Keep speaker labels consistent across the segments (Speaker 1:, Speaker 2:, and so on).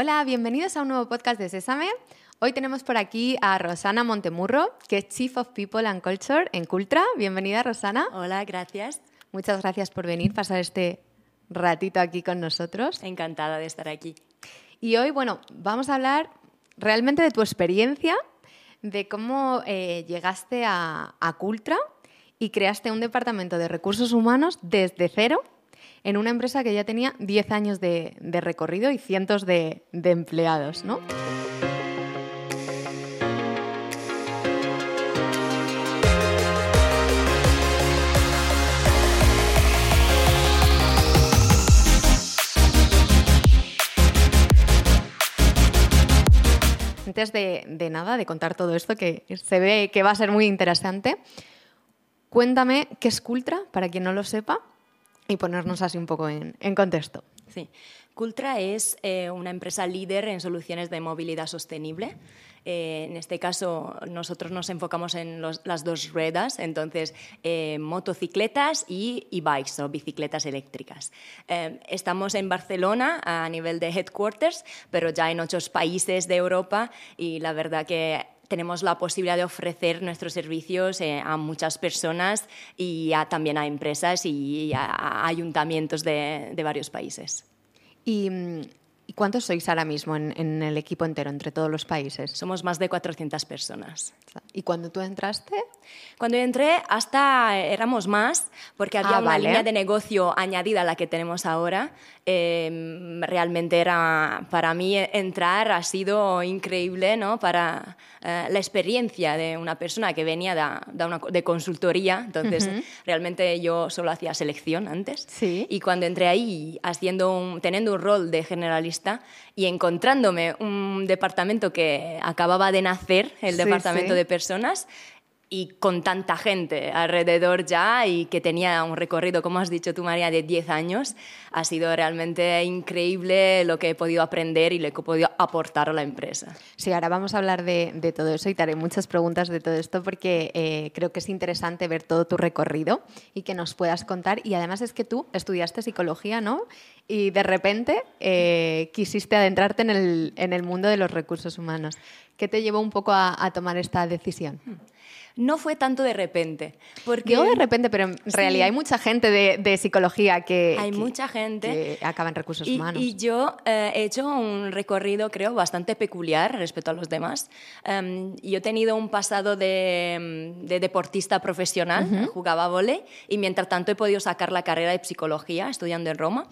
Speaker 1: Hola, bienvenidos a un nuevo podcast de Sésame. Hoy tenemos por aquí a Rosana Montemurro, que es Chief of People and Culture en Cultra. Bienvenida, Rosana.
Speaker 2: Hola, gracias.
Speaker 1: Muchas gracias por venir, pasar este ratito aquí con nosotros.
Speaker 2: Encantada de estar aquí.
Speaker 1: Y hoy, bueno, vamos a hablar realmente de tu experiencia, de cómo eh, llegaste a, Cultra y creaste un departamento de recursos humanos desde cero en una empresa que ya tenía 10 años de, recorrido y cientos de, de empleados, ¿no? antes de, nada, de contar todo esto, que se ve que va a ser muy interesante, cuéntame qué es Cultra, para quien no lo sepa, y ponernos así un poco en, contexto.
Speaker 2: Sí. Cultra es eh, una empresa líder en soluciones de movilidad sostenible. Eh, en este caso, nosotros nos enfocamos en las dos ruedas, entonces eh, motocicletas y e-bikes o bicicletas eléctricas. estamos en Barcelona a nivel de headquarters, pero ya en otros países de Europa y la verdad que tenemos la posibilidad de ofrecer nuestros servicios a muchas personas y también a empresas y a, ayuntamientos de varios países.
Speaker 1: ¿Y, cuántos sois ahora mismo en, el equipo entero, entre todos los países?
Speaker 2: Somos más de 400 personas.
Speaker 1: ¿Y cuando tú entraste?
Speaker 2: Cuando yo entré, hasta éramos más, porque había ah, una línea de negocio añadida a la que tenemos ahora. Em, realmente era, para mí, entrar ha sido increíble, ¿no? Para eh, la experiencia de una persona que venía de, una, de consultoría. Entonces, realmente yo solo hacía selección antes.
Speaker 1: ¿Sí?
Speaker 2: Y cuando entré ahí, haciendo un, teniendo un rol de generalista y encontrándome un departamento que acababa de nacer, el departamento de personas, y con tanta gente alrededor ya y que tenía un recorrido, como has dicho tú, María, de 10 años, ha sido realmente increíble lo que he podido aprender y lo que he podido aportar a la empresa.
Speaker 1: Sí, ahora vamos a hablar de, de todo eso y te haré muchas preguntas de todo esto porque eh, creo que es interesante ver todo tu recorrido y que nos puedas contar. Y además es que tú estudiaste psicología, ¿no? Y de repente eh, quisiste adentrarte en el, en el, mundo de los recursos humanos. ¿Qué te llevó un poco a, a tomar esta decisión? Hmm
Speaker 2: no fue tanto de repente.
Speaker 1: Porque... Digo de repente, pero en realidad hay mucha gente de, psicología que,
Speaker 2: hay mucha gente
Speaker 1: que acaba en recursos
Speaker 2: y,
Speaker 1: humanos.
Speaker 2: Y yo eh, he hecho un recorrido, creo, bastante peculiar respecto a los demás. Um, yo he tenido un pasado de, deportista profesional, jugaba volei, y mientras tanto he podido sacar la carrera de psicología estudiando en Roma.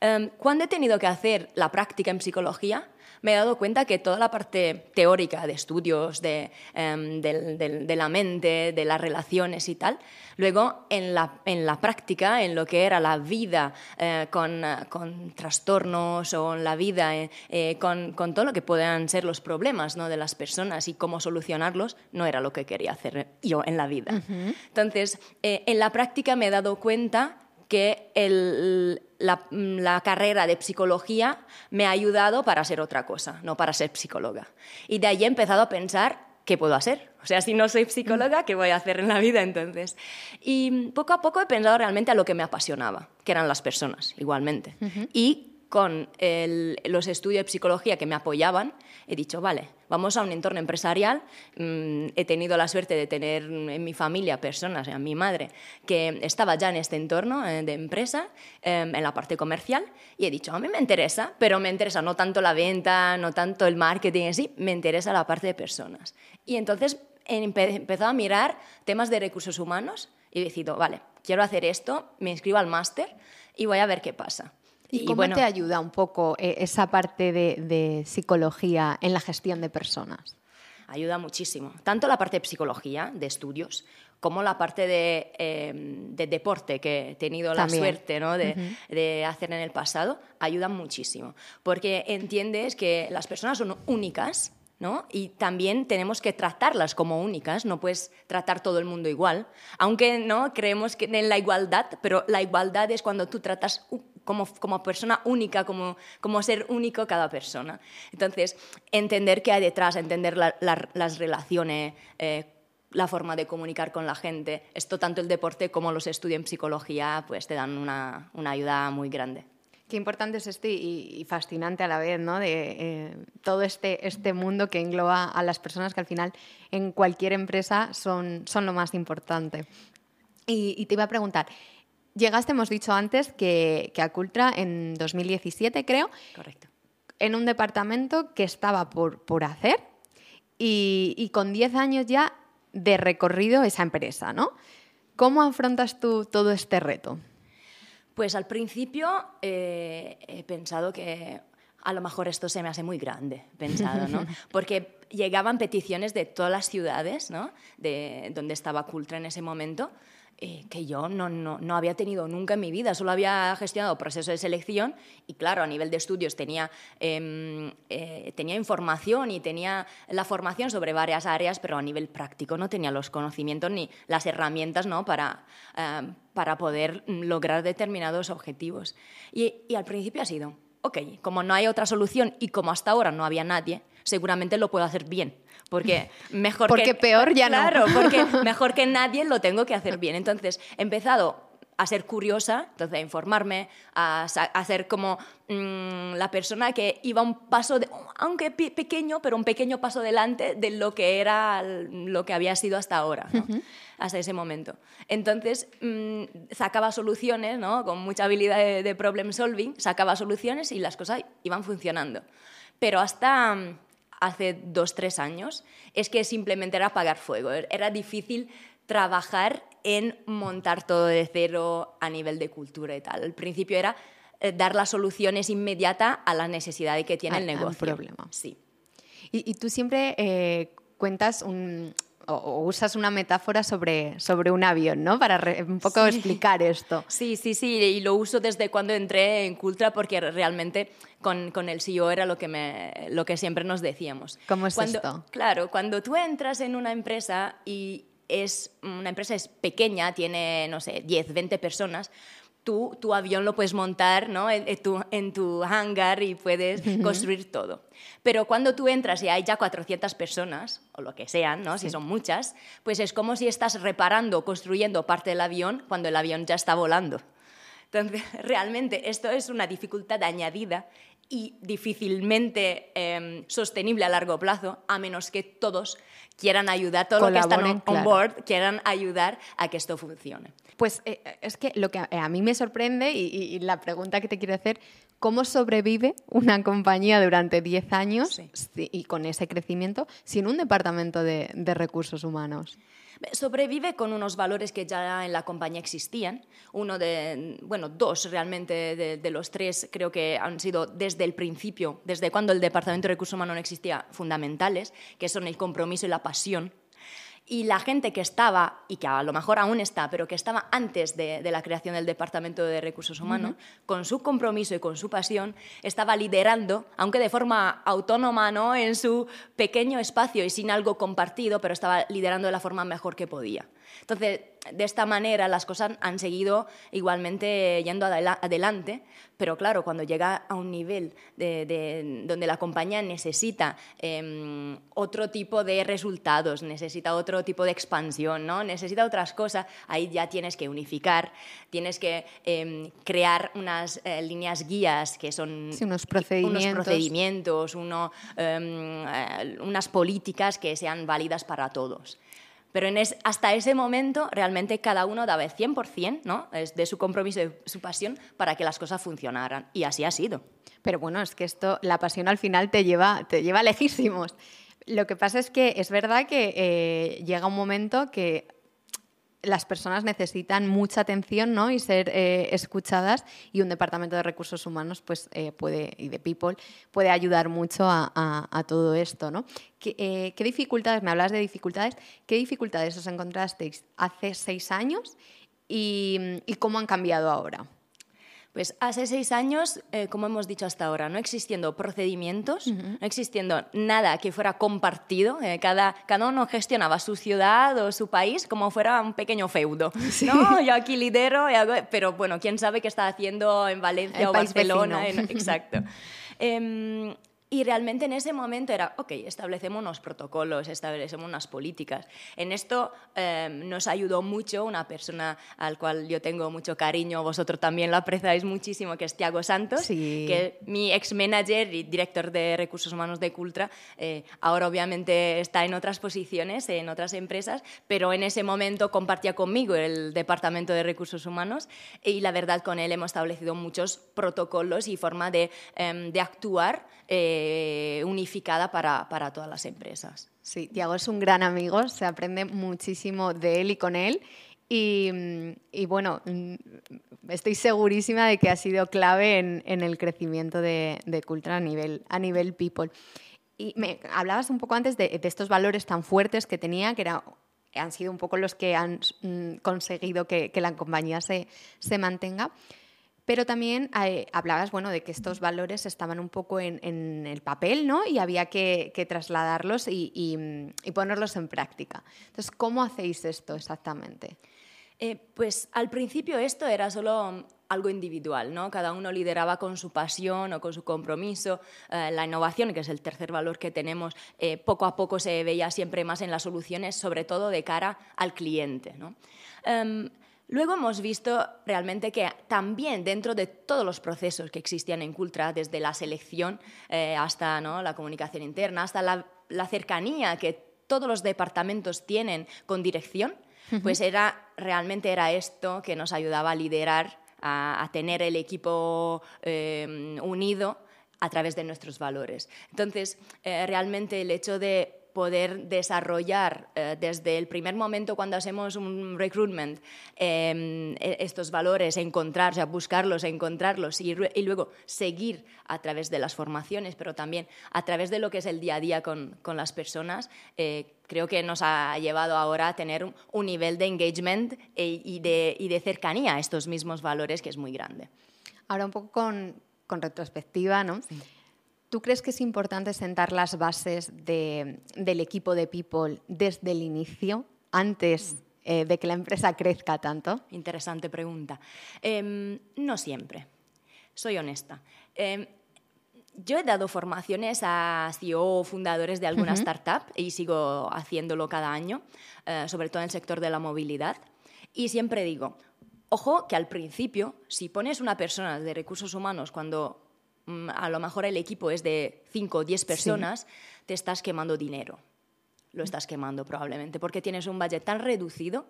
Speaker 2: Um, cuando he tenido que hacer la práctica en psicología, me he dado cuenta que toda la parte teórica de estudios de, em, de, la mente, de las relaciones y tal, luego en la, en la práctica, en lo que era la vida eh, con, con, trastornos o en la vida eh, eh, con, con, todo lo que puedan ser los problemas ¿no? de las personas y cómo solucionarlos, no era lo que quería hacer yo en la vida. Entonces, en la práctica me he dado cuenta que el, la, carrera de psicología me ha ayudado para ser otra cosa, no para ser psicóloga. Y de ahí he empezado a pensar qué puedo hacer. O sea, si no soy psicóloga, ¿qué voy a hacer en la vida entonces? Y poco a poco he pensado realmente a lo que me apasionaba, que eran las personas, igualmente. Y con los estudios de psicología que me apoyaban, he dicho, vale, vamos a un entorno empresarial. Mm, he tenido la suerte de tener en mi familia personas, a mi madre, que estaba ya en este entorno eh, de empresa, em, en la parte comercial, y he dicho, a mí me interesa, pero me interesa no tanto la venta, no tanto el marketing en sí, me interesa la parte de personas. Y entonces he empezado a mirar temas de recursos humanos y he decidido, vale, quiero hacer esto, me inscribo al máster y voy a ver qué pasa.
Speaker 1: ¿Y, cómo te ayuda un poco eh, esa parte de, psicología en la gestión de personas?
Speaker 2: Ayuda muchísimo. Tanto la parte de psicología, de estudios, como la parte de, em, deporte que he tenido la suerte de, hacer en el pasado, ayudan muchísimo. Porque entiendes que las personas son únicas ¿no? Y también tenemos que tratarlas como únicas, no puedes tratar todo el mundo igual, aunque no creemos que en la igualdad, pero la igualdad es cuando tú tratas como, como persona única, como, como ser único cada persona. Entonces, entender qué hay detrás, entender las relaciones, eh, la forma de comunicar con la gente, esto tanto el deporte como los estudios en psicología, pues te dan una, una ayuda muy grande.
Speaker 1: Qué importante es este y, fascinante a la vez, ¿no? De eh, todo este, este mundo que engloba a las personas que al final en cualquier empresa son, son lo más importante. Y, te iba a preguntar, llegaste, hemos dicho antes, que, que a Cultra en 2017, creo.
Speaker 2: Correcto.
Speaker 1: En un departamento que estaba por, por hacer y, y con 10 años ya de recorrido esa empresa, ¿no? ¿Cómo afrontas tú todo este reto?
Speaker 2: Pues al principio eh, he pensado que a lo mejor esto se me hace muy grande, pensado, ¿no? Porque llegaban peticiones de todas las ciudades, ¿no? De donde estaba Cultra en ese momento, eh, que yo no, no, no, había tenido nunca en mi vida. Solo había gestionado procesos de selección y, claro, a nivel de estudios tenía, em, eh, tenía información y tenía la formación sobre varias áreas, pero a nivel práctico no tenía los conocimientos ni las herramientas ¿no? para, em, para poder lograr determinados objetivos. Y, y al principio ha sido, ok, como no hay otra solución y como hasta ahora no había nadie, seguramente lo puedo hacer bien porque mejor
Speaker 1: porque peor ya
Speaker 2: claro, porque mejor que nadie lo tengo que hacer bien. Entonces, he empezado a ser curiosa, entonces a informarme, a, hacer como mm, la persona que iba un paso, aunque pequeño, pero un pequeño paso delante de lo que era lo que había sido hasta ahora, hasta ese momento. Entonces mm, sacaba soluciones, ¿no? con mucha habilidad de, de problem solving, sacaba soluciones y las cosas iban funcionando. Pero hasta hace dos, tres años, es que simplemente era apagar fuego. Era difícil trabajar en montar todo de cero a nivel de cultura y tal. Al principio era eh, dar las soluciones inmediatas a la necesidad que tiene el negocio.
Speaker 1: problema.
Speaker 2: Sí.
Speaker 1: Y, tú siempre eh, cuentas un, o, usas una metáfora sobre, sobre un avión, ¿no? Para un poco explicar esto.
Speaker 2: Sí, sí, sí, y lo uso desde cuando entré en Cultra porque realmente con, con el CEO era lo que, me, lo que siempre nos decíamos.
Speaker 1: ¿Cómo es
Speaker 2: cuando,
Speaker 1: esto?
Speaker 2: Claro, cuando tú entras en una empresa y es una empresa es pequeña, tiene, no sé, 10, 20 personas, tú tu avión lo puedes montar ¿no? en, tu, en tu hangar y puedes construir todo. Pero cuando tú entras y hay ya 400 personas, o lo que sean, ¿no? si son muchas, pues es como si estás reparando, construyendo parte del avión cuando el avión ya está volando. Entonces, realmente esto es una dificultad añadida y difícilmente em, sostenible a largo plazo, a menos que todos quieran ayudar, todos los que están on, board quieran ayudar a que esto funcione.
Speaker 1: Pues eh, es que lo que a mí me sorprende y, la pregunta que te quiero hacer, ¿cómo sobrevive una compañía durante 10 años y con ese crecimiento sin un departamento de recursos humanos?
Speaker 2: Sobrevive con unos valores que ya en la compañía existían. Uno de, bueno, dos realmente de, los tres creo que han sido desde el principio, desde cuando el Departamento de Recursos Humanos no existía, fundamentales, que son el compromiso y la pasión y la gente que estaba, y que a lo mejor aún está, pero que estaba antes de, la creación del Departamento de Recursos Humanos, con su compromiso y con su pasión, estaba liderando, aunque de forma autónoma, ¿no? en su pequeño espacio y sin algo compartido, pero estaba liderando de la forma mejor que podía. Entonces, de esta manera las cosas han seguido igualmente yendo adelante, pero claro, cuando llega a un nivel de, donde la compañía necesita em, otro tipo de resultados, necesita otro tipo de expansión, ¿no? necesita otras cosas, ahí ya tienes que unificar, tienes que em, crear unas eh, líneas guías que son
Speaker 1: unos procedimientos,
Speaker 2: unos procedimientos uno, em, eh, unas políticas que sean válidas para todos. Pero en hasta ese momento realmente cada uno daba el 100% ¿no? de su compromiso, de su pasión para que las cosas funcionaran. Y así ha sido.
Speaker 1: Pero bueno, es que esto, la pasión al final te lleva, te lleva lejísimos. Lo que pasa es que es verdad que eh, llega un momento que las personas necesitan mucha atención ¿no? y ser eh, escuchadas y un departamento de recursos humanos pues, eh, puede, y de people puede ayudar mucho a, todo esto. ¿no? ¿Qué, dificultades, me hablas de dificultades, qué dificultades os encontrasteis hace seis años y cómo han cambiado ahora?
Speaker 2: Pues hace seis años, eh, como hemos dicho hasta ahora, no existiendo procedimientos, no existiendo nada que fuera compartido, eh, cada, cada uno gestionaba su ciudad o su país como fuera un pequeño feudo. ¿no? Yo aquí lidero, pero bueno, quién sabe qué está haciendo en Valencia o Barcelona. exacto. Em, Y realmente en ese momento era, ok, establecemos unos protocolos, establecemos unas políticas. En esto em, nos ayudó mucho una persona al cual yo tengo mucho cariño, vosotros también lo apreciáis muchísimo, que es Tiago Santos, que es mi ex manager y director de recursos humanos de Cultra. Eh, ahora obviamente está en otras posiciones, en otras empresas, pero en ese momento compartía conmigo el departamento de recursos humanos y la verdad con él hemos establecido muchos protocolos y forma de, em, de actuar. Eh, unificada para, para, todas las empresas.
Speaker 1: Sí, Tiago es un gran amigo, se aprende muchísimo de él y con él. Y, bueno, mm, estoy segurísima de que ha sido clave en, el crecimiento de, de, Cultra a nivel, a nivel people. Y me hablabas un poco antes de, de estos valores tan fuertes que tenía, que era, han sido un poco los que han mm, conseguido que, que la compañía se, se mantenga. Pero también eh, hablabas bueno, de que estos valores estaban un poco en, el papel ¿no? y había que, trasladarlos y, ponerlos en práctica. Entonces, ¿cómo hacéis esto exactamente?
Speaker 2: Eh, pues al principio esto era solo algo individual, ¿no? Cada uno lideraba con su pasión o con su compromiso. Eh, la innovación, que es el tercer valor que tenemos, poco a poco se veía siempre más en las soluciones, sobre todo de cara al cliente, ¿no? Em, Luego hemos visto realmente que también dentro de todos los procesos que existían en Cultra, desde la selección eh, hasta la comunicación interna, hasta la, cercanía que todos los departamentos tienen con dirección, pues era, realmente era esto que nos ayudaba a liderar, a, tener el equipo eh, unido a través de nuestros valores. Entonces, eh, realmente el hecho de poder desarrollar eh, desde el primer momento cuando hacemos un recruitment em, e, estos valores, encontrar, o sea, buscarlos, encontrarlos y, luego seguir a través de las formaciones, pero también a través de lo que es el día a día con, con las personas, eh, creo que nos ha llevado ahora a tener un, nivel de engagement e, y, de, y, de, cercanía a estos mismos valores que es muy grande.
Speaker 1: Ahora un poco con, con retrospectiva, ¿no? Sí. ¿Tú crees que es importante sentar las bases del equipo de People desde el inicio, antes mm. eh, de que la empresa crezca tanto?
Speaker 2: Interesante pregunta. Em, no siempre. Soy honesta. Em, yo he dado formaciones a CEO fundadores de alguna startup y sigo haciéndolo cada año, eh, sobre todo en el sector de la movilidad. Y siempre digo, ojo que al principio, si pones una persona de recursos humanos cuando a lo mejor el equipo es de 5 o 10 personas, te estás quemando dinero. Lo estás quemando probablemente, porque tienes un budget tan reducido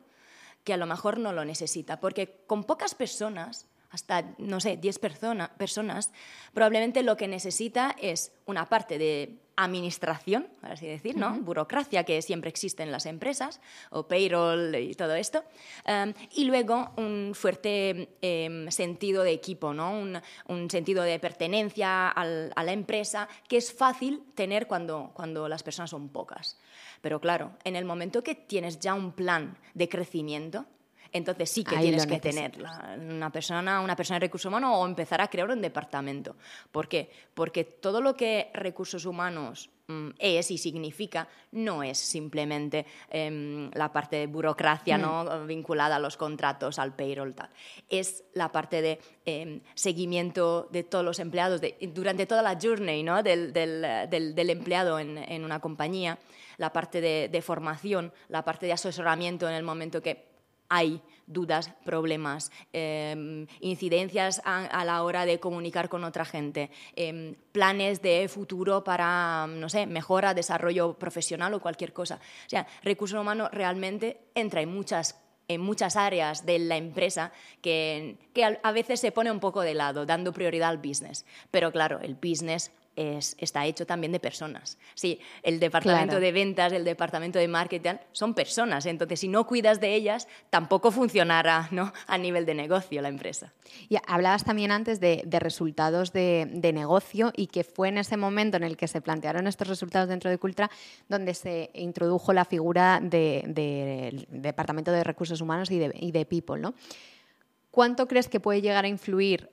Speaker 2: que a lo mejor no lo necesita. Porque con pocas personas, hasta, no sé, 10 personas, probablemente lo que necesita es una parte de administración, por así decir, ¿no? burocracia que siempre existe en las empresas, o payroll y todo esto, em, y luego un fuerte em, sentido de equipo, ¿no? un, sentido de pertenencia a la empresa que es fácil tener cuando, cuando las personas son pocas. Pero claro, en el momento que tienes ya un plan de crecimiento, entonces sí que tienes que tener una persona, una persona de recursos humanos o empezar a crear un departamento. ¿Por qué? Porque todo lo que recursos humanos mm, es y significa no es simplemente em, la parte de burocracia mm. ¿no? vinculada a los contratos, al payroll, tal. Es la parte de em, seguimiento de todos los empleados durante toda la journey ¿no? del, empleado en, una compañía, la parte de, de formación, la parte de asesoramiento en el momento que hay dudas, problemas, em, incidencias a, la hora de comunicar con otra gente, em, planes de futuro para, no sé, mejora, desarrollo profesional o cualquier cosa. O sea, recursos humanos realmente entra en muchas en muchas áreas de la empresa que, que a veces se pone un poco de lado, dando prioridad al business. Pero claro, el business está hecho también de personas. Sí, el departamento de ventas, el departamento de marketing, son personas. Entonces, si no cuidas de ellas, tampoco funcionará ¿no? a nivel de negocio la empresa.
Speaker 1: Y hablabas también antes de, resultados de, negocio y que fue en ese momento en el que se plantearon estos resultados dentro de Cultra donde se introdujo la figura del Departamento de Recursos Humanos y de, y de People. ¿no? ¿Cuánto crees que puede llegar a influir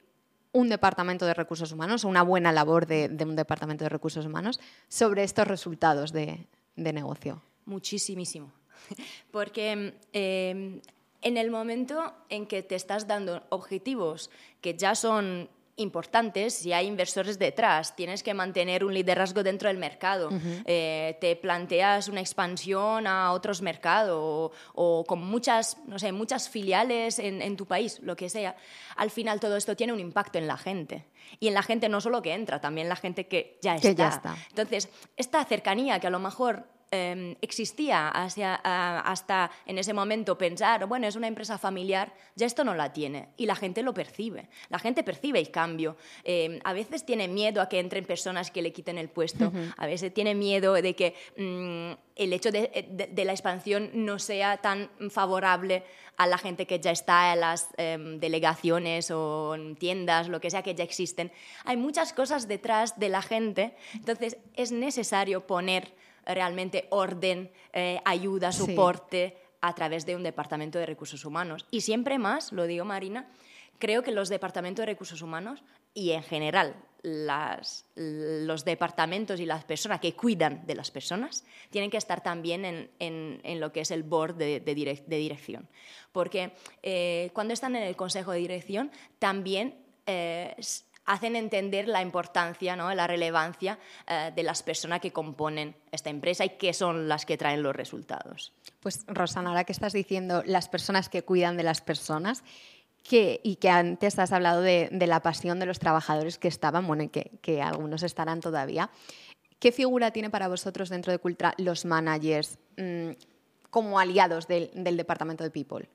Speaker 1: un departamento de recursos humanos, una buena labor de, un departamento de recursos humanos sobre estos resultados de, negocio?
Speaker 2: Muchísimo. Porque em, en el momento en que te estás dando objetivos que ya son importantes si hay inversores detrás. Tienes que mantener un liderazgo dentro del mercado. Eh, te planteas una expansión a otros mercados o, con muchas, no sé, muchas filiales en, tu país, lo que sea. Al final todo esto tiene un impacto en la gente. Y en la gente no solo que entra, también la gente que ya está.
Speaker 1: Que ya está.
Speaker 2: Entonces, esta cercanía que a lo mejor Em, existía hasta en ese momento pensar, bueno, es una empresa familiar, ya esto no la tiene. Y la gente lo percibe. La gente percibe el cambio. Em, a veces tiene miedo a que entren personas que le quiten el puesto. A veces tiene miedo de que mm, el hecho de, la expansión no sea tan favorable a la gente que ya está en las em, delegaciones o en tiendas, lo que sea que ya existen. Hay muchas cosas detrás de la gente, entonces es necesario poner realmente orden, eh, ayuda, soporte a través de un departamento de recursos humanos. Y siempre más, lo digo Marina, creo que los departamentos de recursos humanos y en general los departamentos y las personas que cuidan de las personas tienen que estar también en, lo que es el board de, dirección. Porque eh, cuando están en el consejo de dirección también eh, hacen entender la importancia, ¿no? la relevancia eh, de las personas que componen esta empresa y que son las que traen los resultados.
Speaker 1: Pues Rosana, ahora que estás diciendo las personas que cuidan de las personas, que, y que antes has hablado de, la pasión de los trabajadores que estaban, bueno, y que, algunos estarán todavía, ¿qué figura tiene para vosotros dentro de Cultra los managers mm, como aliados del departamento de People?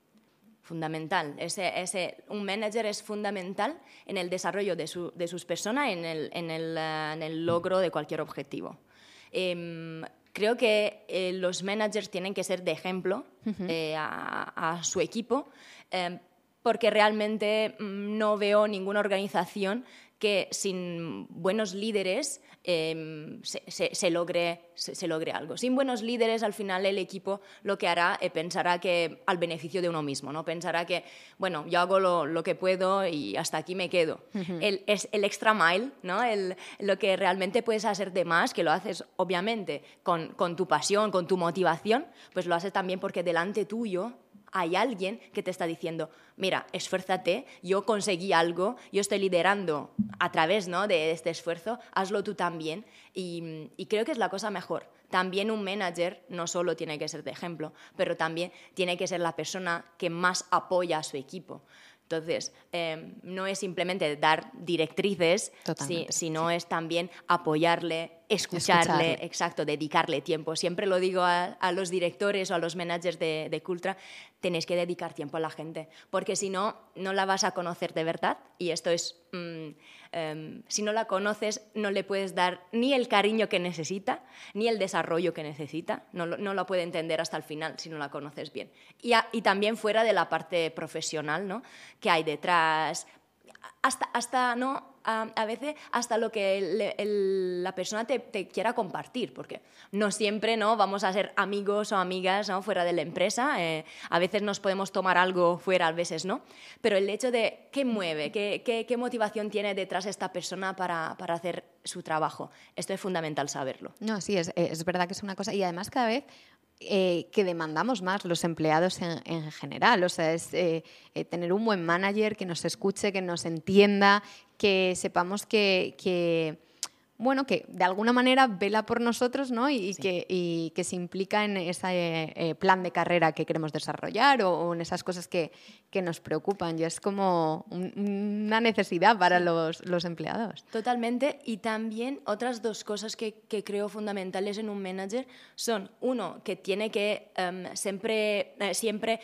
Speaker 2: Fundamental. Ese, un manager es fundamental en el desarrollo de, sus personas, en el, en, el, eh, en el, logro de cualquier objetivo. Em, creo que eh, los managers tienen que ser de ejemplo eh, a, a, su equipo, em, porque realmente mm, no veo ninguna organización que sin buenos líderes em, se, logre, se, logre, algo. Sin buenos líderes, al final el equipo lo que hará es pensará que al beneficio de uno mismo, ¿no? Pensará que, bueno, yo hago lo, que puedo y hasta aquí me quedo. el, es el extra mile, ¿no? El, lo que realmente puedes hacer de más, que lo haces obviamente con, con tu pasión, con tu motivación, pues lo haces también porque delante tuyo hay alguien que te está diciendo, mira, esfuérzate, yo conseguí algo, yo estoy liderando a través ¿no? de este esfuerzo, hazlo tú también. Y, y, creo que es la cosa mejor. También un manager no solo tiene que ser de ejemplo, pero también tiene que ser la persona que más apoya a su equipo. Entonces, em, no es simplemente dar directrices, sino es también apoyarle, escucharle, exacto, dedicarle tiempo. Siempre lo digo a, los directores o a los managers de, de Cultra, tenéis que dedicar tiempo a la gente, porque si no, no la vas a conocer de verdad. Y esto es, mm, em, si no la conoces, no le puedes dar ni el cariño que necesita, ni el desarrollo que necesita. No, no la puede entender hasta el final si no la conoces bien. Y, y también fuera de la parte profesional, ¿no? Que hay detrás, hasta, hasta no a, veces hasta lo que la persona te, quiera compartir, porque no siempre ¿no? vamos a ser amigos o amigas fuera de la empresa, eh, a veces nos podemos tomar algo fuera, a veces no, pero el hecho de qué mueve, qué, qué, motivación tiene detrás esta persona para, para, hacer su trabajo, esto es fundamental saberlo.
Speaker 1: No, sí, es, es verdad que es una cosa, y además cada vez eh, que demandamos más los empleados en, general. O sea, es eh, eh, tener un buen manager que nos escuche, que nos entienda, que sepamos que bueno, que de alguna manera vela por nosotros ¿no? y, que, que, se implica en ese eh, plan de carrera que queremos desarrollar o, en esas cosas que, que, nos preocupan. Y es como una necesidad para los, los, empleados.
Speaker 2: Totalmente. Y también otras dos cosas que, que, creo fundamentales en un manager son, uno, que tiene que em, siempre, eh, siempre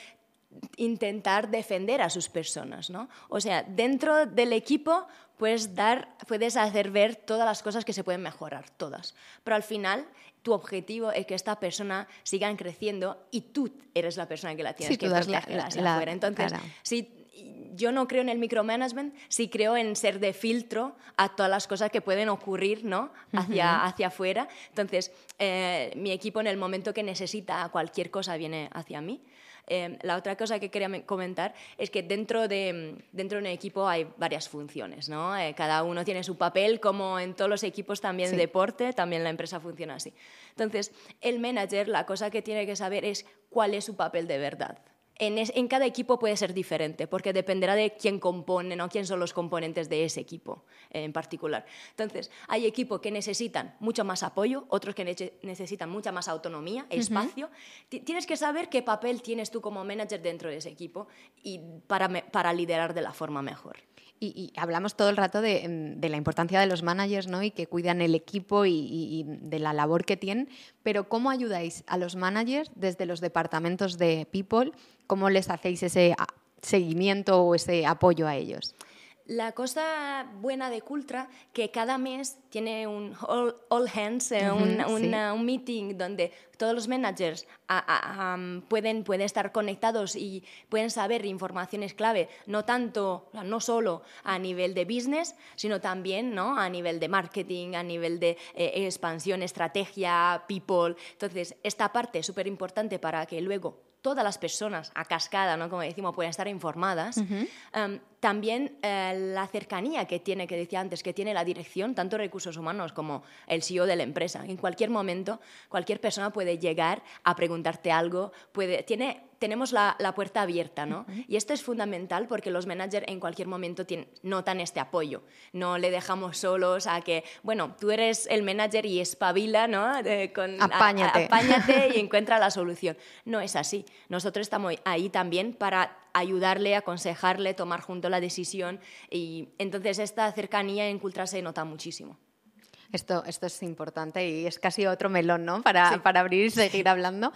Speaker 2: intentar defender a sus personas, ¿no? O sea, dentro del equipo puedes dar, puedes hacer ver todas las cosas que se pueden mejorar, todas. Pero al final tu objetivo es que esta persona sigan creciendo y tú eres la persona que la tienes que proteger hacia afuera. Entonces, si yo no creo en el micromanagement, sí creo en ser de filtro a todas las cosas que pueden ocurrir ¿no? hacia, hacia afuera. Entonces, eh, mi equipo en el momento que necesita cualquier cosa viene hacia mí. Em, la otra cosa que quería comentar es que dentro de, dentro de un equipo hay varias funciones, ¿no? Eh, cada uno tiene su papel, como en todos los equipos también de deporte, también la empresa funciona así. Entonces, el manager, la cosa que tiene que saber es cuál es su papel de verdad. En, cada equipo puede ser diferente, porque dependerá de quién compone, ¿no? quién son los componentes de ese equipo en particular. Entonces, hay equipos que necesitan mucho más apoyo, otros que necesitan mucha más autonomía, espacio. Tienes que saber qué papel tienes tú como manager dentro de ese equipo y para, para liderar de la forma mejor.
Speaker 1: Y, hablamos todo el rato de, la importancia de los managers ¿no? y que cuidan el equipo y, de la labor que tienen, pero ¿cómo ayudáis a los managers desde los departamentos de People? ¿Cómo les hacéis ese seguimiento o ese apoyo a ellos?
Speaker 2: La cosa buena de Cultra que cada mes tiene un all, hands, eh, un, meeting donde todos los managers pueden, pueden estar conectados y pueden saber informaciones clave, no tanto, no solo a nivel de business, sino también ¿no? a nivel de marketing, a nivel de eh, expansión, estrategia, people. Entonces, esta parte es súper importante para que luego todas las personas a cascada, ¿no? como decimos, pueden estar informadas. También eh, la cercanía que tiene, que decía antes, que tiene la dirección, tanto recursos humanos como el CEO de la empresa. En cualquier momento, cualquier persona puede llegar a preguntarte algo, puede, tiene tenemos la, puerta abierta, ¿no? Y esto es fundamental porque los managers en cualquier momento notan este apoyo. No le dejamos solos a que, bueno, tú eres el manager y espabila, ¿no?
Speaker 1: con, apáñate.
Speaker 2: apáñate y encuentra la solución. No es así. Nosotros estamos ahí también para ayudarle, aconsejarle, tomar junto la decisión y entonces esta cercanía en Cultra se nota muchísimo.
Speaker 1: Esto, esto es importante y es casi otro melón, ¿no? Para, para abrir y seguir hablando.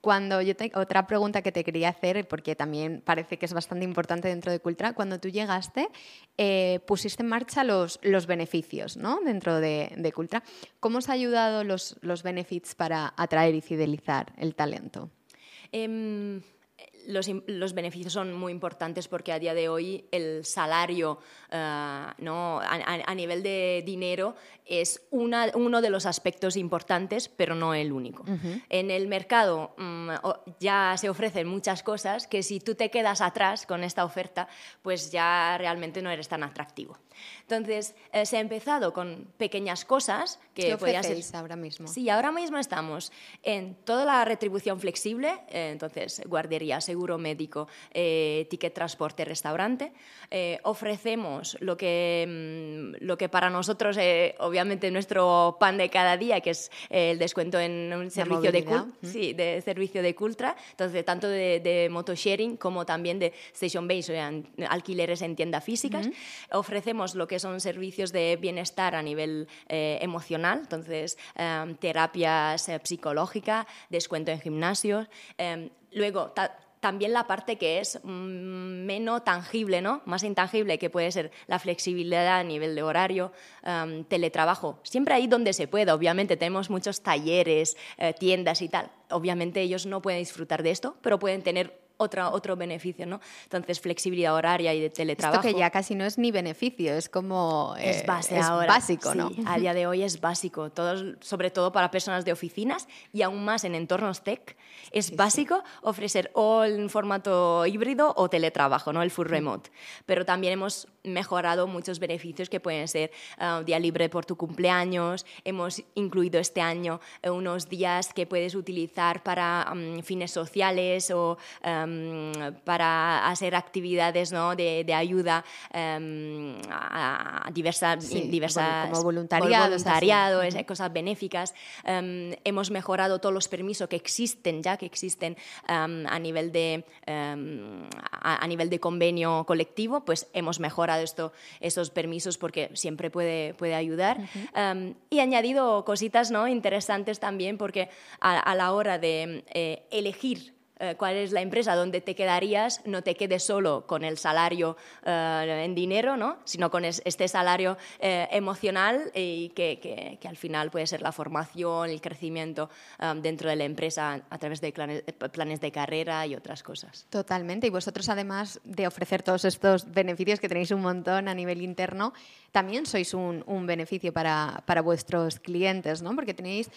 Speaker 1: Cuando yo otra pregunta que te quería hacer, porque también parece que es bastante importante dentro de Cultra, cuando tú llegaste, eh, pusiste en marcha los, los beneficios ¿no? dentro de, de, Cultra. ¿Cómo os ha ayudado los, los benefits para atraer y fidelizar el talento?
Speaker 2: Em, los, beneficios son muy importantes porque a día de hoy el salario eh, ¿no? a, nivel de dinero es uno de los aspectos importantes, pero no el único. En el mercado mm, ya se ofrecen muchas cosas que si tú te quedas atrás con esta oferta, pues ya realmente no eres tan atractivo. Entonces, eh, se ha empezado con pequeñas cosas que
Speaker 1: ¿Qué ser... ahora mismo?
Speaker 2: Sí, ahora mismo estamos en toda la retribución flexible, eh, entonces guardería, seguro médico, eh, ticket transporte, restaurante. ofrecemos lo que, mm, lo que para nosotros, obviamente, nuestro pan de cada día, que es el descuento en un servicio de, sí, de servicio de Cultra, entonces tanto de, de motosharing como también de station base, o sea, alquileres en tiendas físicas. Ofrecemos lo que son servicios de bienestar a nivel eh, emocional, entonces em, terapias eh, psicológicas, descuento en gimnasios. Em, luego, también la parte que es mm, menos tangible, ¿no? más intangible, que puede ser la flexibilidad a nivel de horario, em, teletrabajo. Siempre ahí donde se pueda, obviamente tenemos muchos talleres, eh, tiendas y tal. Obviamente ellos no pueden disfrutar de esto, pero pueden tener otra, otro beneficio, ¿no? Entonces, flexibilidad horaria y de teletrabajo.
Speaker 1: Esto que ya casi no es ni beneficio, es como...
Speaker 2: es, eh, base ahora.
Speaker 1: básico, ¿no?
Speaker 2: a día de hoy es básico, todo, sobre todo para personas de oficinas y aún más en entornos tech. Es básico ofrecer o en formato híbrido o teletrabajo, ¿no? El full remote. Pero también hemos mejorado muchos beneficios que pueden ser uh, día libre por tu cumpleaños. Hemos incluido este año eh, unos días que puedes utilizar para mm, fines sociales o em, para hacer actividades ¿no? de, de, ayuda um, a diversas...
Speaker 1: como voluntariado,
Speaker 2: voluntariado cosas benéficas. Em, hemos mejorado todos los permisos que existen ya, que existen a, nivel de, a nivel de convenio colectivo, pues hemos mejorado esto, esos permisos porque siempre puede, puede ayudar. y añadido cositas ¿no? interesantes también porque a, la hora de eh, elegir eh, cuál es la empresa donde te quedarías, no te quedes solo con el salario eh, en dinero, ¿no? sino con este salario eh, emocional y que, que, al final puede ser la formación, el crecimiento dentro de la empresa a través de planes, de carrera y otras cosas.
Speaker 1: Totalmente. Y vosotros, además de ofrecer todos estos beneficios que tenéis un montón a nivel interno, también sois un, un beneficio para, para, vuestros clientes, ¿no? Porque tenéis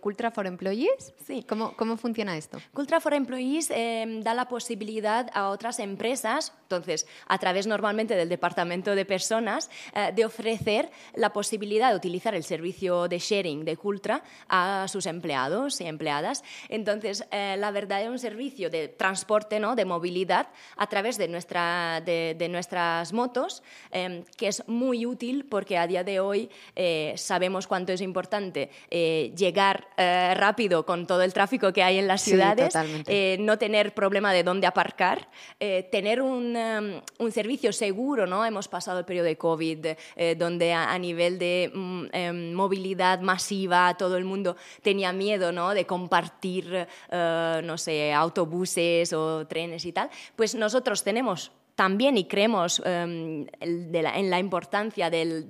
Speaker 1: Cultra for Employees.
Speaker 2: Sí.
Speaker 1: ¿Cómo, ¿Cómo funciona esto?
Speaker 2: Cultra for Employees Em, da la posibilidad a otras empresas, entonces, a través normalmente del departamento de personas, eh, de ofrecer la posibilidad de utilizar el servicio de sharing de Cultra a sus empleados y empleadas. Entonces, eh, la verdad es un servicio de transporte, ¿no? de movilidad a través de, nuestra, de, nuestras motos, em, que es muy útil porque a día de hoy eh, sabemos cuánto es importante llegar rápido con todo el tráfico que hay en las ciudades, no tener problema de dónde aparcar, tener un Um, un servicio seguro, ¿no? Hemos pasado el periodo de COVID, eh, donde a, nivel de mm, em, movilidad masiva todo el mundo tenía miedo, ¿no? De compartir, eh, no sé, autobuses o trenes y tal. Pues nosotros tenemos también y creemos em, en la importancia del,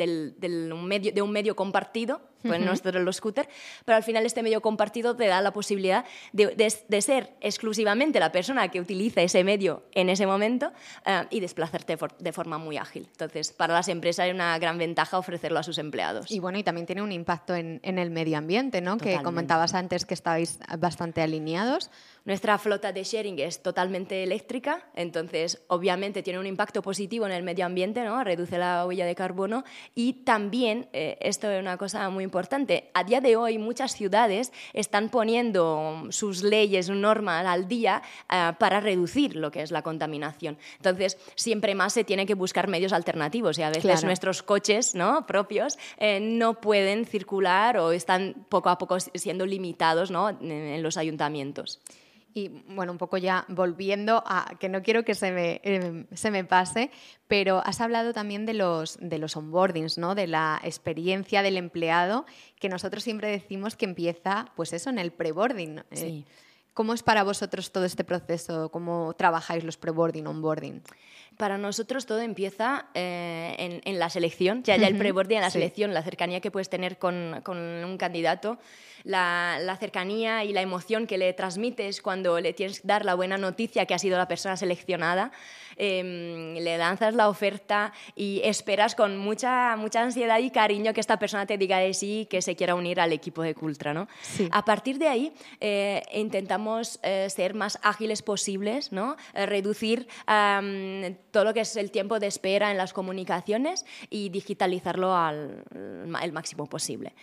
Speaker 2: medio, de un medio compartido pues no es los scooter, pero al final este medio compartido te da la posibilidad de, ser exclusivamente la persona que utiliza ese medio en ese momento eh, y desplazarte de forma muy ágil. Entonces, para las empresas hay una gran ventaja ofrecerlo a sus empleados.
Speaker 1: Y bueno, y también tiene un impacto en, el medio ambiente, ¿no? Que comentabas antes que estabais bastante alineados.
Speaker 2: Nuestra flota de sharing es totalmente eléctrica, entonces obviamente tiene un impacto positivo en el medio ambiente, ¿no? Reduce la huella de carbono y también, eh, esto es una cosa muy importante. A día de hoy muchas ciudades están poniendo sus leyes, normas al día eh, para reducir lo que es la contaminación. Entonces, siempre más se tiene que buscar medios alternativos y a veces nuestros coches ¿no? propios eh, no pueden circular o están poco a poco siendo limitados ¿no? en los ayuntamientos.
Speaker 1: Y bueno, un poco ya volviendo a, que no quiero que se me, em, se me pase, pero has hablado también de los, de los onboardings, ¿no? de la experiencia del empleado, que nosotros siempre decimos que empieza, pues eso, en el preboarding.
Speaker 2: Sí.
Speaker 1: ¿Cómo es para vosotros todo este proceso? ¿Cómo trabajáis los preboarding, onboarding?
Speaker 2: Para nosotros todo empieza eh, en, la selección, ya, ya el preboarding en la selección, la cercanía que puedes tener con, con un candidato la, cercanía y la emoción que le transmites cuando le tienes que dar la buena noticia que ha sido la persona seleccionada. Em, le lanzas la oferta y esperas con mucha, mucha ansiedad y cariño que esta persona te diga de sí que se quiera unir al equipo de Cultra. ¿no? A partir de ahí eh, intentamos eh, ser más ágiles posibles, ¿no? Eh, reducir todo lo que es el tiempo de espera en las comunicaciones y digitalizarlo al el máximo posible.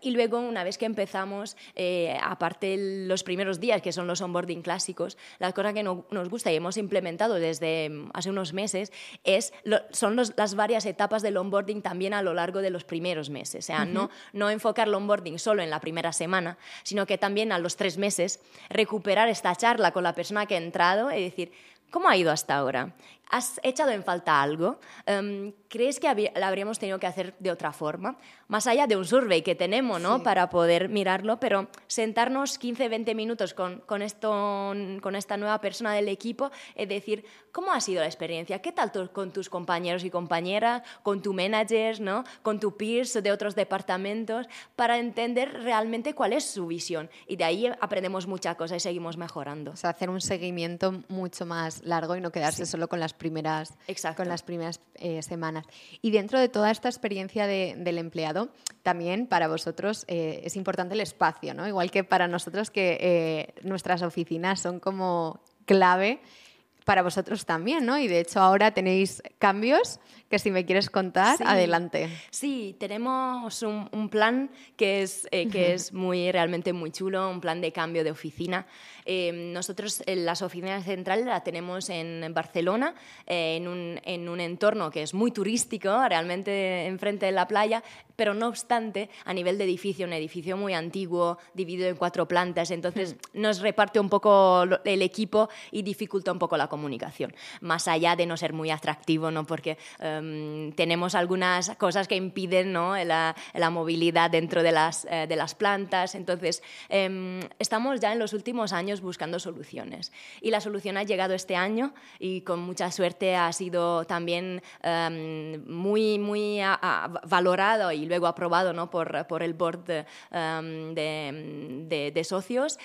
Speaker 2: y luego, una vez que empezamos eh, aparte los primeros días, que son los onboarding clásicos, la cosa que nos gusta y hemos implementado desde mm, hace unos meses es, son las varias etapas del onboarding también a lo largo de los primeros meses. O sea, no, no enfocar el onboarding solo en la primera semana, sino que también a los tres meses recuperar esta charla con la persona que ha entrado y decir, ¿cómo ha ido hasta ahora? ¿Has echado en falta algo? Em, ¿Crees que la habríamos tenido que hacer de otra forma? Más allá de un survey que tenemos ¿no? para poder mirarlo, pero sentarnos 15, 20 minutos con, con, esto, con esta nueva persona del equipo y decir, ¿cómo ha sido la experiencia? ¿Qué tal con tus compañeros y compañeras, con tu managers, ¿no? con tu peers de otros departamentos, para entender realmente cuál es su visión? Y de ahí aprendemos muchas cosas y seguimos mejorando.
Speaker 1: O sea, hacer un seguimiento mucho más largo y no quedarse solo con las primeras, con las primeras eh, semanas. Y dentro de toda esta experiencia del empleado, también para vosotros eh, es importante el espacio, ¿no? Igual que para nosotros que eh, nuestras oficinas son como clave para vosotros también, ¿no? Y de hecho ahora tenéis cambios que si me quieres contar, adelante.
Speaker 2: Sí, tenemos un, plan que es, que es muy, realmente muy chulo, un plan de cambio de oficina. Eh, nosotros las oficinas centrales la tenemos en Barcelona, eh, en, un, en, un, entorno que es muy turístico, realmente enfrente de la playa, pero no obstante, a nivel de edificio, un edificio muy antiguo, dividido en cuatro plantas, entonces nos reparte un poco el equipo y dificulta un poco la comunicación, más allá de no ser muy atractivo, ¿no? porque em, tenemos algunas cosas que impiden ¿no? la, movilidad dentro de las, eh, de las plantas, entonces em, estamos ya en los últimos años buscando soluciones. Y la solución ha llegado este año y con mucha suerte ha sido también em, muy, muy valorado y luego aprobado ¿no? por, por el board de, de, socios.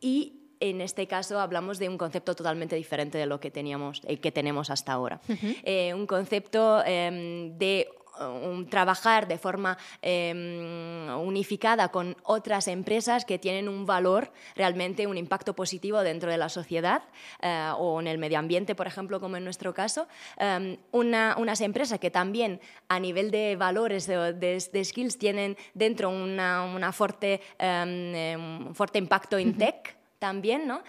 Speaker 2: Y en este caso hablamos de un concepto totalmente diferente de lo que teníamos, el que tenemos hasta ahora. Eh, un concepto de trabajar de forma em, unificada con otras empresas que tienen un valor, realmente un impacto positivo dentro de la sociedad eh, o en el medio ambiente, por ejemplo, como en nuestro caso. Em, unas empresas que también a nivel de valores, de, de, skills, tienen dentro una, una fuerte, um, fuerte impacto en tech también, ¿no?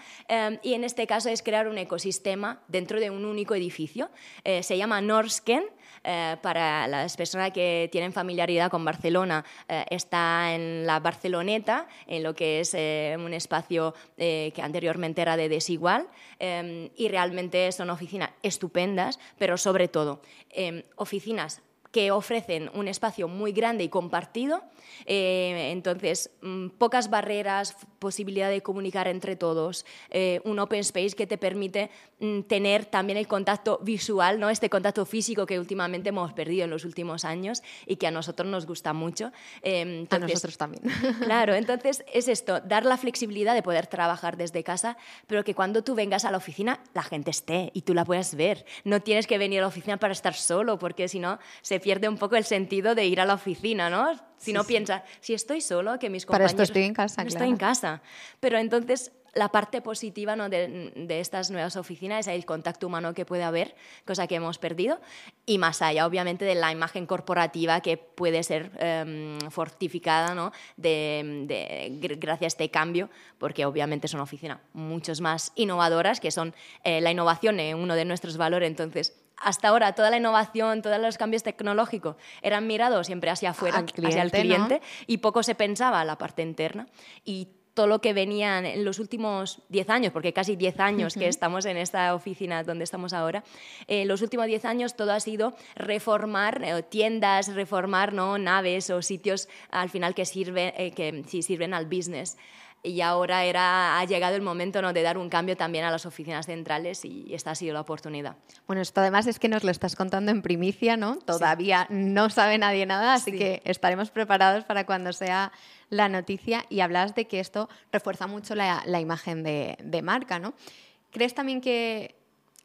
Speaker 2: y en este caso es crear un ecosistema dentro de un único edificio. Eh, se llama Norsken eh, para las personas que tienen familiaridad con Barcelona, eh, está en la Barceloneta, en lo que es un espacio que anteriormente era de desigual, y realmente son oficinas estupendas, pero sobre todo oficinas que ofrecen un espacio muy grande y compartido, eh, entonces mm, pocas barreras, posibilidad de comunicar entre todos, eh, un open space que te permite mm, tener también el contacto visual, ¿no? este contacto físico que últimamente hemos perdido en los últimos años y que a nosotros nos gusta mucho.
Speaker 1: Eh, a nosotros también.
Speaker 2: Claro, entonces es esto, dar la flexibilidad de poder trabajar desde casa, pero que cuando tú vengas a la oficina la gente esté y tú la puedas ver. No tienes que venir a la oficina para estar solo, porque si no se pierde un poco el sentido de ir a la oficina, ¿no? Si no piensa, si estoy solo, que mis compañeros...
Speaker 1: Para esto estoy en casa,
Speaker 2: Estoy en casa. Pero entonces la parte positiva ¿no? de, estas nuevas oficinas es el contacto humano que puede haber, cosa que hemos perdido, y más allá, obviamente, de la imagen corporativa que puede ser em, fortificada ¿no? de, gracias a este cambio, porque obviamente son oficinas muchos más innovadoras, que son eh, la innovación, es uno de nuestros valores, entonces hasta ahora toda la innovación, todos los cambios tecnológicos eran mirados siempre hacia afuera, hacia el cliente, y poco se pensaba la parte interna. Y todo lo que venía en los últimos 10 años, porque casi 10 años que estamos en esta oficina donde estamos ahora, en eh, los últimos 10 años todo ha sido reformar eh, tiendas, reformar ¿no? naves o sitios al final que, sirven, eh, que sí, sirven al business y ahora era, ha llegado el momento ¿no? de dar un cambio también a las oficinas centrales y esta ha sido la oportunidad.
Speaker 1: Bueno, esto además es que nos lo estás contando en primicia, ¿no? Todavía no sabe nadie nada, así que estaremos preparados para cuando sea la noticia y hablas de que esto refuerza mucho la, imagen de, marca, ¿no? ¿Crees también que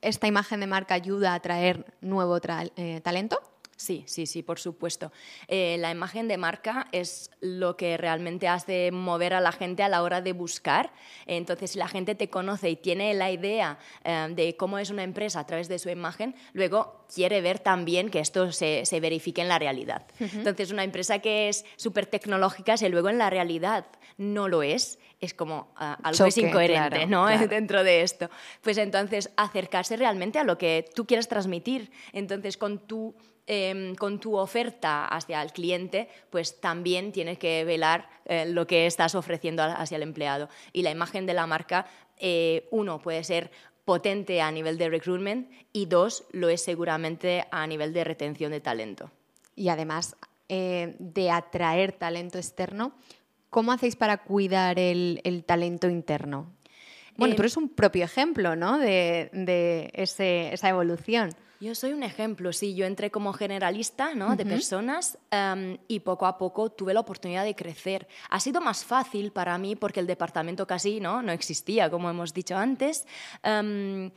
Speaker 1: esta imagen de marca ayuda a atraer nuevo eh, talento?
Speaker 2: Sí, sí, sí, por supuesto. Eh, la imagen de marca es lo que realmente hace mover a la gente a la hora de buscar. Entonces, si la gente te conoce y tiene la idea eh, de cómo es una empresa a través de su imagen, luego quiere ver también que esto se, verifique en la realidad. Entonces, una empresa que es súper tecnológica, si luego en la realidad no lo es, es como ah, algo es incoherente ¿no? dentro de esto. Pues entonces, acercarse realmente a lo que tú quieres transmitir. Entonces, con tu Em, con tu oferta hacia el cliente, pues también tienes que velar eh, lo que estás ofreciendo hacia el empleado. Y la imagen de la marca, eh, uno, puede ser potente a nivel de recruitment y dos, lo es seguramente a nivel de retención de talento.
Speaker 1: Y además eh, de atraer talento externo, ¿cómo hacéis para cuidar el, talento interno? Bueno, tú eres un propio ejemplo ¿no? de, esa evolución.
Speaker 2: Yo soy un ejemplo, sí, yo entré como generalista ¿no? de personas em, y poco a poco tuve la oportunidad de crecer. Ha sido más fácil para mí porque el departamento casi no, no existía, como hemos dicho antes, em,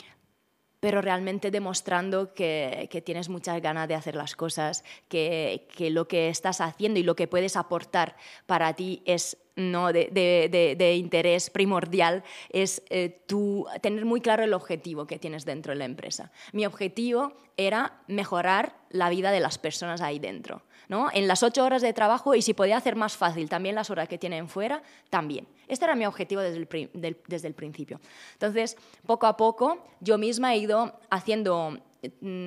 Speaker 2: pero realmente demostrando que, que, tienes muchas ganas de hacer las cosas, que, que, lo que estás haciendo y lo que puedes aportar para ti es no de, interés primordial es eh, tener muy claro el objetivo que tienes dentro de la empresa. Mi objetivo era mejorar la vida de las personas ahí dentro. ¿no? En las ocho horas de trabajo y si podía hacer más fácil también las horas que tienen fuera, también. Este era mi objetivo desde el, desde el principio. Entonces, poco a poco, yo misma he ido haciendo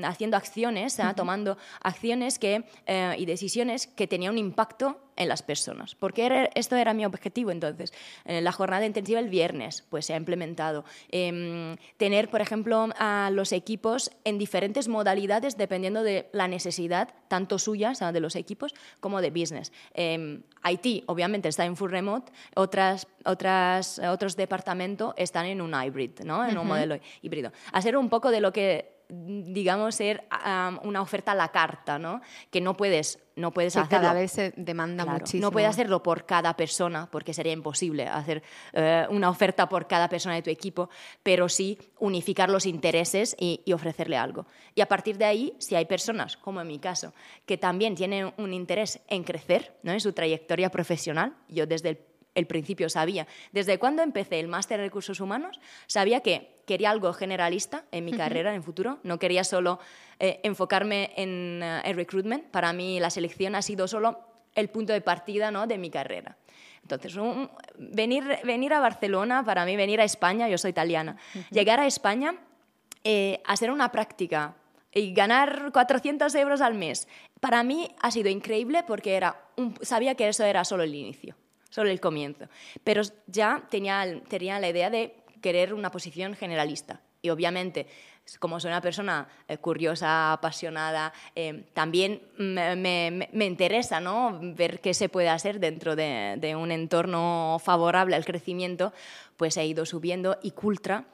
Speaker 2: haciendo acciones, ¿ah? tomando acciones que, eh, y decisiones que tenían un impacto en las personas. Porque esto era mi objetivo entonces. la jornada intensiva el viernes, pues se ha implementado. Em, tener, por ejemplo, a los equipos en diferentes modalidades dependiendo de la necesidad, tanto suya, de los equipos, como de business. Eh, IT, obviamente, está en full remote, otras, otras, otros departamentos están en un hybrid, ¿no? en un modelo híbrido. Hacer un poco de lo que digamos, ser una oferta a la carta, ¿no? Que no puedes, no puedes hacerlo.
Speaker 1: Cada vez se demanda muchísimo.
Speaker 2: No puedes hacerlo por cada persona, porque sería imposible hacer eh, una oferta por cada persona de tu equipo, pero sí unificar los intereses y, ofrecerle algo. Y a partir de ahí, si hay personas, como en mi caso, que también tienen un interés en crecer ¿no? en su trayectoria profesional, yo desde el el principio sabía. Desde cuando empecé el máster en recursos humanos, sabía que quería algo generalista en mi carrera en el futuro. No quería solo eh, enfocarme en el eh, recruitment. Para mí la selección ha sido solo el punto de partida ¿no? de mi carrera. Entonces, venir, venir a Barcelona, para mí, venir a España, yo soy italiana, llegar a España, eh, hacer una práctica y ganar 400 euros al mes, para mí ha sido increíble porque era sabía que eso era solo el inicio solo el comienzo. Pero ya tenía, tenía la idea de querer una posición generalista. Y obviamente, como soy una persona eh, curiosa, apasionada, eh, también me, interesa ¿no? ver qué se puede hacer dentro de, de, un entorno favorable al crecimiento, pues he ido subiendo y Cultra,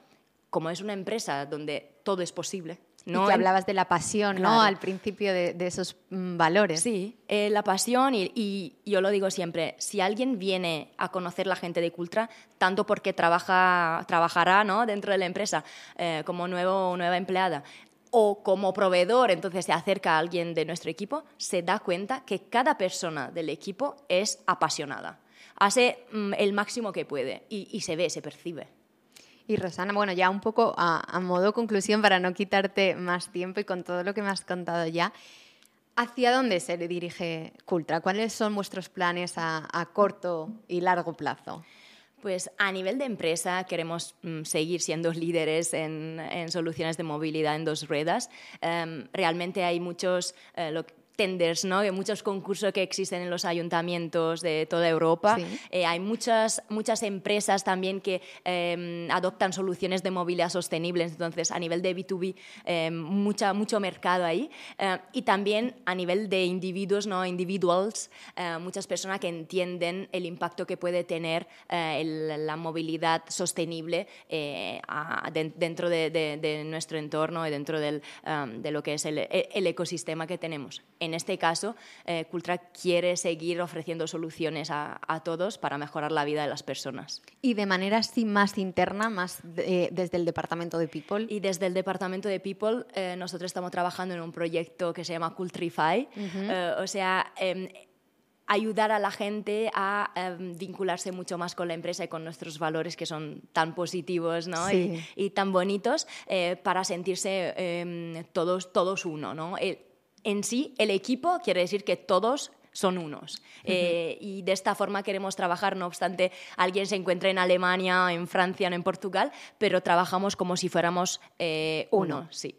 Speaker 2: como es una empresa donde todo es posible,
Speaker 1: y que hablabas de la pasión, ¿no? Al principio de, esos mm, valores.
Speaker 2: Sí, eh, la pasión y, yo lo digo siempre, si alguien viene a conocer la gente de Cultra, tanto porque trabaja, trabajará ¿no? dentro de la empresa eh, como nuevo, nueva empleada, o como proveedor, entonces se acerca a alguien de nuestro equipo, se da cuenta que cada persona del equipo es apasionada. Hace mm, el máximo que puede y se ve, se percibe.
Speaker 1: Y Rosana, bueno, ya un poco a, modo conclusión para no quitarte más tiempo y con todo lo que me has contado ya, ¿hacia dónde se dirige Cultra? ¿Cuáles son vuestros planes a, corto y largo plazo?
Speaker 2: Pues a nivel de empresa queremos mm, seguir siendo líderes en, soluciones de movilidad en dos ruedas. Em, realmente hay muchos, eh, tenders, ¿no? de muchos concursos que existen en los ayuntamientos de toda Europa. Eh, hay muchas, muchas empresas también que em, adoptan soluciones de movilidad sostenibles, entonces a nivel de B2B, em, mucha, mucho mercado ahí. Eh, y también a nivel de individuos, ¿no? individuals, eh, muchas personas que entienden el impacto que puede tener la movilidad sostenible dentro de, nuestro entorno y dentro del, em, de lo que es el, el ecosistema que tenemos en este caso, eh, Cultra quiere seguir ofreciendo soluciones a, todos para mejorar la vida de las personas.
Speaker 1: Y de manera así más interna, más desde el departamento de People.
Speaker 2: Y desde el departamento de People, eh, nosotros estamos trabajando en un proyecto que se llama Cultrify. Eh, o sea, em, ayudar a la gente a em, vincularse mucho más con la empresa y con nuestros valores que son tan positivos ¿no? y, tan bonitos para sentirse em, todos, todos uno. ¿no? En sí, el equipo quiere decir que todos son unos. Eh, y de esta forma queremos trabajar, no obstante alguien se encuentre en Alemania, en Francia, no en Portugal, pero trabajamos como si fuéramos eh, uno. Sí.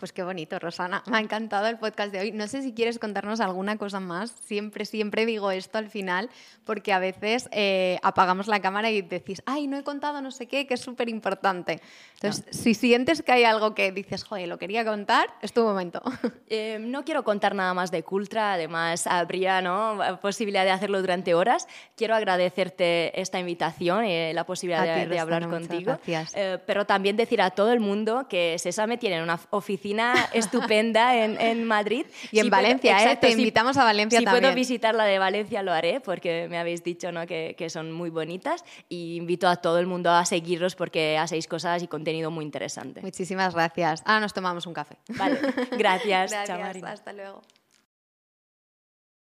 Speaker 1: Pues qué bonito, Rosana. Me ha encantado el podcast de hoy. No sé si quieres contarnos alguna cosa más. Siempre, siempre digo esto al final, porque a veces eh, apagamos la cámara y decís, ay, no he contado no sé qué, que es súper importante. Entonces, si sientes que hay algo que dices, joder, lo quería contar, es tu momento.
Speaker 2: Eh, no quiero contar nada más de Cultra, además habría ¿no? posibilidad de hacerlo durante horas. Quiero agradecerte esta invitación y la posibilidad de, hablar contigo.
Speaker 1: Gracias.
Speaker 2: Eh, pero también decir a todo el mundo que Sesame tiene una oficina estupenda en, Madrid.
Speaker 1: Y en Valencia, ¿eh? te invitamos a Valencia
Speaker 2: si
Speaker 1: también.
Speaker 2: Si puedo visitar la de Valencia, lo haré, porque me habéis dicho ¿no? que, que, son muy bonitas. Y invito a todo el mundo a seguirlos porque hacéis cosas y contenido muy interesante.
Speaker 1: Muchísimas gracias. Ahora nos tomamos un café.
Speaker 2: Vale, gracias.
Speaker 1: gracias. Hasta luego.